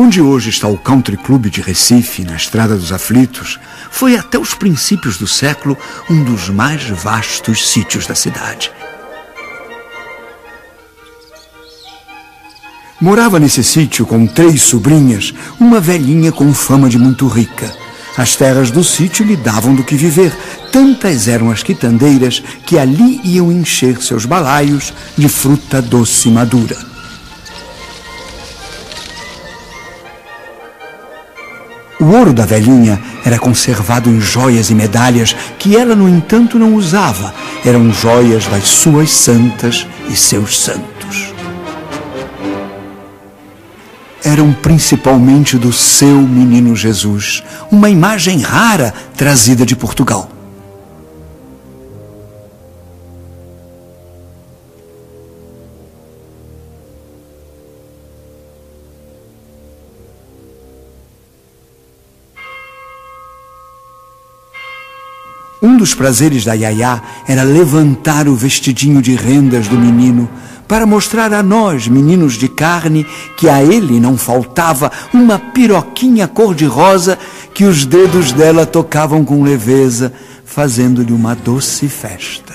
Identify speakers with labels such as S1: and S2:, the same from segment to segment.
S1: Onde hoje está o Country Club de Recife, na Estrada dos Aflitos, foi até os princípios do século um dos mais vastos sítios da cidade. Morava nesse sítio com três sobrinhas uma velhinha com fama de muito rica. As terras do sítio lhe davam do que viver. Tantas eram as quitandeiras que ali iam encher seus balaios de fruta doce e madura. O ouro da velhinha era conservado em joias e medalhas que ela, no entanto, não usava. Eram joias das suas santas e seus santos. Eram principalmente do seu menino Jesus, uma imagem rara trazida de Portugal. Um dos prazeres da Yaya era levantar o vestidinho de rendas do menino para mostrar a nós, meninos de carne, que a ele não faltava uma piroquinha cor-de-rosa que os dedos dela tocavam com leveza, fazendo-lhe uma doce festa.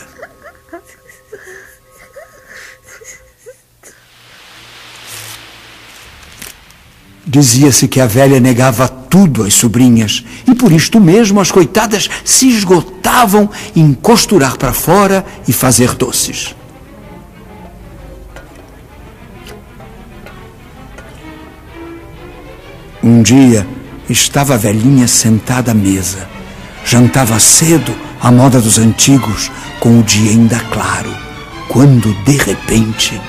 S1: Dizia-se que a velha negava tudo às sobrinhas e por isto mesmo as coitadas se esgotavam em costurar para fora e fazer doces. Um dia estava a velhinha sentada à mesa. Jantava cedo, à moda dos antigos, com o dia ainda claro, quando de repente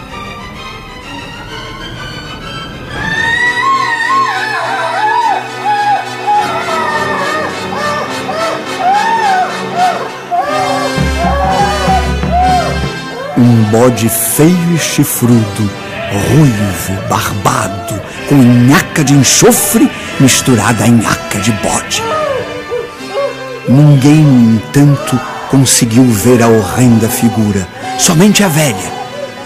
S1: Um bode feio e chifrudo, ruivo, barbado, com nhaca de enxofre misturada a nhaca de bode. Ninguém, no entanto, conseguiu ver a horrenda figura, somente a velha.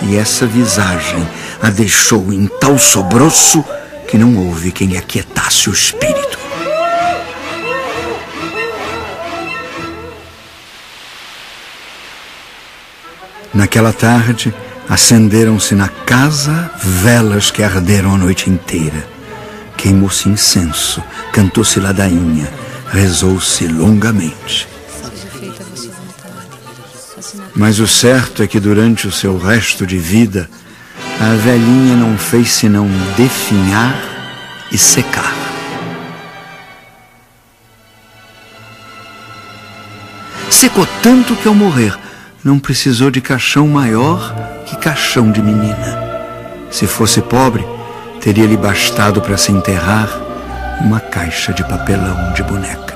S1: E essa visagem a deixou em tal sobroço que não houve quem aquietasse o espírito. Naquela tarde, acenderam-se na casa velas que arderam a noite inteira. Queimou-se incenso, cantou-se ladainha, rezou-se longamente. Mas o certo é que durante o seu resto de vida, a velhinha não fez senão definhar e secar. Secou tanto que ao morrer não precisou de caixão maior que caixão de menina. Se fosse pobre, teria-lhe bastado para se enterrar uma caixa de papelão de boneca.